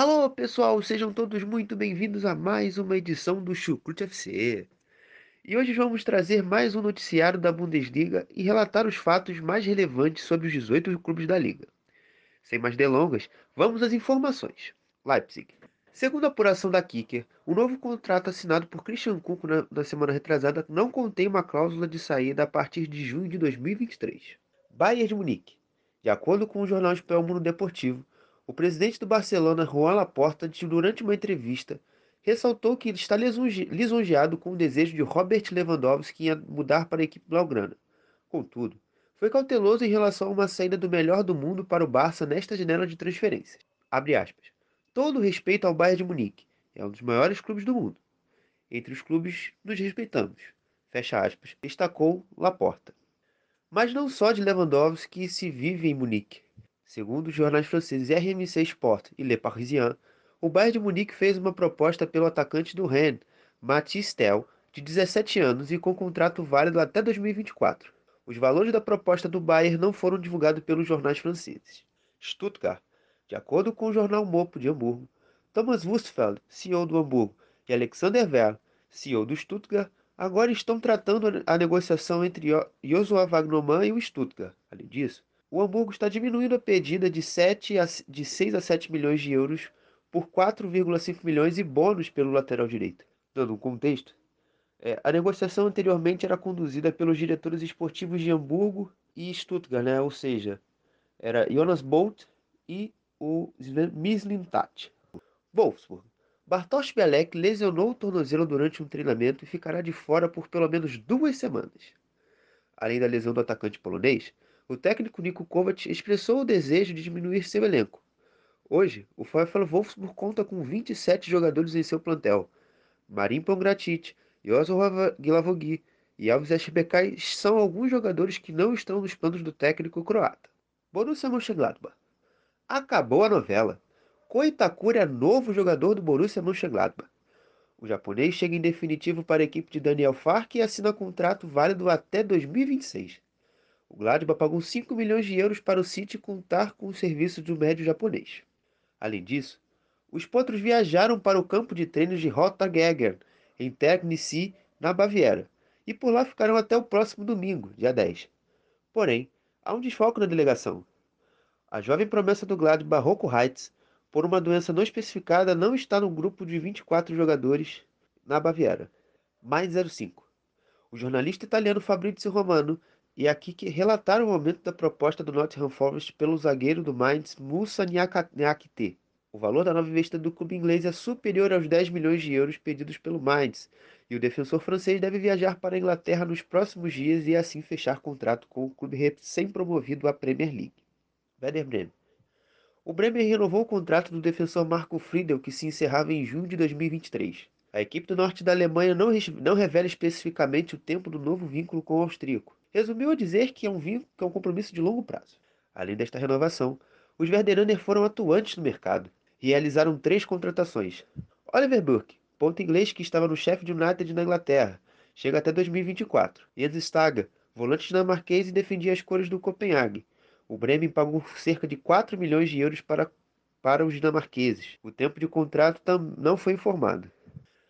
Alô, pessoal, sejam todos muito bem-vindos a mais uma edição do Chucrute FC. E hoje vamos trazer mais um noticiário da Bundesliga e relatar os fatos mais relevantes sobre os 18 clubes da liga. Sem mais delongas, vamos às informações. Leipzig. Segundo a apuração da Kicker, o novo contrato assinado por Christian Kuko na, na semana retrasada não contém uma cláusula de saída a partir de junho de 2023. Bayern de Munique. De acordo com o jornal espanhol Mundo Deportivo, o presidente do Barcelona, Juan Laporta, durante uma entrevista, ressaltou que ele está lisonje- lisonjeado com o desejo de Robert Lewandowski em mudar para a equipe blaugrana. Contudo, foi cauteloso em relação a uma saída do melhor do mundo para o Barça nesta janela de transferências. Todo respeito ao Bayern de Munique, é um dos maiores clubes do mundo. Entre os clubes, nos respeitamos. Fecha aspas, destacou Laporta. Mas não só de Lewandowski se vive em Munique. Segundo os jornais franceses RMC Sport e Le Parisien, o Bayern de Munique fez uma proposta pelo atacante do Rennes, Mathis Tel, de 17 anos e com contrato válido até 2024. Os valores da proposta do Bayern não foram divulgados pelos jornais franceses. Stuttgart. De acordo com o jornal Mopo de Hamburgo, Thomas Wustfeld, CEO do Hamburgo, e Alexander Werl, CEO do Stuttgart, agora estão tratando a negociação entre Jo- Joshua Wagnermann e o Stuttgart. Além disso, o Hamburgo está diminuindo a pedida de, 7 a, de 6 a 7 milhões de euros por 4,5 milhões e bônus pelo lateral direito. Dando um contexto, é, a negociação anteriormente era conduzida pelos diretores esportivos de Hamburgo e Stuttgart, né? ou seja, era Jonas Bolt e o Mislintat. Wolfsburg. Bartosz Belek lesionou o tornozelo durante um treinamento e ficará de fora por pelo menos duas semanas. Além da lesão do atacante polonês, o técnico Niko Kovac expressou o desejo de diminuir seu elenco. Hoje, o VfL Wolfsburg conta com 27 jogadores em seu plantel. Marin Pongracic, Joshua Gilavogi e Alves Esbekai são alguns jogadores que não estão nos planos do técnico croata. Borussia Mönchengladbach. Acabou a novela. Ko Itakura é novo jogador do Borussia Mönchengladbach. O japonês chega em definitivo para a equipe de Daniel Fark e assina contrato válido até 2026. O Gladbach pagou 5 milhões de euros para o City contar com o serviço do médio japonês. Além disso, os potros viajaram para o campo de treinos de Rotterdam, em Tegnitz, na Baviera, e por lá ficarão até o próximo domingo, dia 10. Porém, há um desfalque na delegação. A jovem promessa do Gladbach, Rocco Heitz, por uma doença não especificada, não está no grupo de 24 jogadores na Baviera, mais 05. O jornalista italiano Fabrizio Romano e aqui que relataram o aumento da proposta do Nottingham Forest pelo zagueiro do Mainz, Moussa Niakate. O valor da nova investida do clube inglês é superior aos 10 milhões de euros pedidos pelo Mainz, e o defensor francês deve viajar para a Inglaterra nos próximos dias e assim fechar contrato com o clube recém-promovido à Premier League. Werder Bremen. O Bremen renovou o contrato do defensor Marco Friedel, que se encerrava em junho de 2023. A equipe do norte da Alemanha não, não revela especificamente o tempo do novo vínculo com o austríaco. Resumiu a dizer que é um vínculo que é um compromisso de longo prazo. Além desta renovação, os Werderaner foram atuantes no mercado e realizaram três contratações. Oliver Burke, ponto inglês que estava no Sheffield United na Inglaterra, chega até 2024. Jens Staga, volante dinamarquês e defendia as cores do Copenhague. O Bremen pagou cerca de 4 milhões de euros para, para os dinamarqueses. O tempo de contrato não foi informado.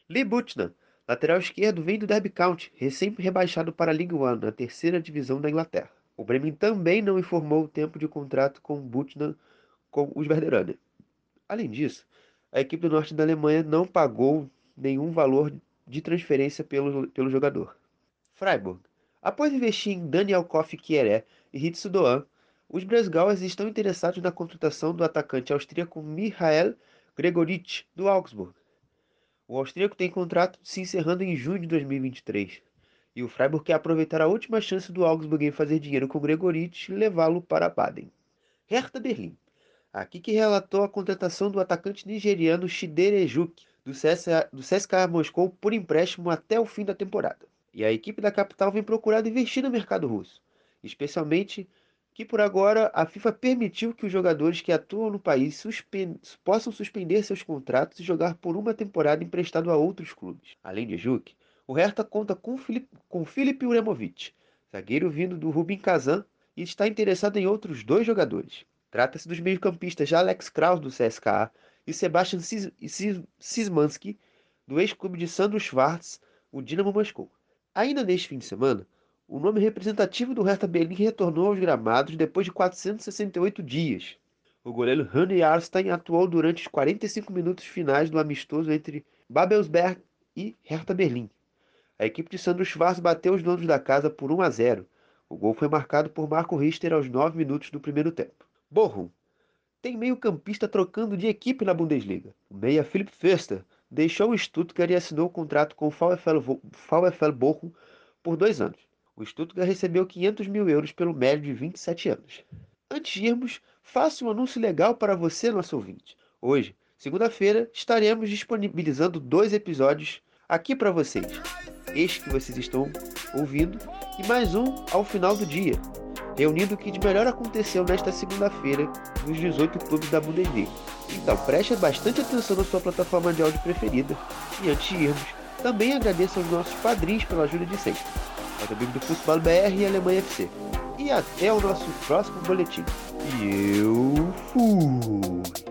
Lee Butner, lateral esquerdo, vem do Derby County, recém-rebaixado para a League One, na terceira divisão da Inglaterra. O Bremen também não informou o tempo de contrato com Butner com os Werderaner. Além disso, a equipe do norte da Alemanha não pagou nenhum valor de transferência pelo, pelo jogador. Freiburg. Após investir em Daniel Koff Kieré e Hitsu Doan, os Bresgauers estão interessados na contratação do atacante austríaco Michael Gregoritsch, do Augsburg. O austríaco tem contrato se encerrando em junho de 2023 E o Freiburg quer aproveitar a última chance do Augsburg em fazer dinheiro com Gregoritsch e levá-lo para Baden. Hertha Berlim. Aqui que relatou a contratação do atacante nigeriano Shidere Ejuk, do CSKA, do CSKA Moscou por empréstimo até o fim da temporada. E a equipe da capital vem procurando investir no mercado russo, especialmente que por agora a FIFA permitiu que os jogadores que atuam no país possam suspender seus contratos e jogar por uma temporada emprestado a outros clubes. Além de Juk, o Hertha conta com Filip, com Uremovic, zagueiro vindo do Rubin Kazan, e está interessado em outros dois jogadores. Trata-se dos meio-campistas Alex Kraus do CSKA e Sebastian Szymanski do ex-clube de Sandro Schwartz, o Dinamo Moscou. Ainda neste fim de semana, o nome representativo do Hertha Berlim retornou aos gramados depois de 468 dias. O goleiro Hanne Arstein atuou durante os 45 minutos finais do amistoso entre Babelsberg e Hertha Berlim. A equipe de Sandro Schwarz bateu os donos da casa por 1 a 0. O gol foi marcado por Marco Richter aos 9 minutos do primeiro tempo. Bochum tem meio-campista trocando de equipe na Bundesliga. O meia Philipp Förster deixou o Stuttgart e assinou o contrato com o VfL, VfL Bochum por dois anos. O Stuttgart recebeu 500 mil euros pelo médio de 27 anos. Antes de irmos, faço um anúncio legal para você, nosso ouvinte. Hoje, segunda-feira, estaremos disponibilizando dois episódios aqui para vocês. Este que vocês estão ouvindo e mais um ao final do dia, reunindo o que de melhor aconteceu nesta segunda-feira nos 18 clubes da Bundesliga. Então preste bastante atenção na sua plataforma de áudio preferida e antes de irmos, também agradeço aos nossos padrinhos pela ajuda de sempre nosso amigo do Futebol BR e Alemanha FC. E até o nosso próximo boletim. E eu fui!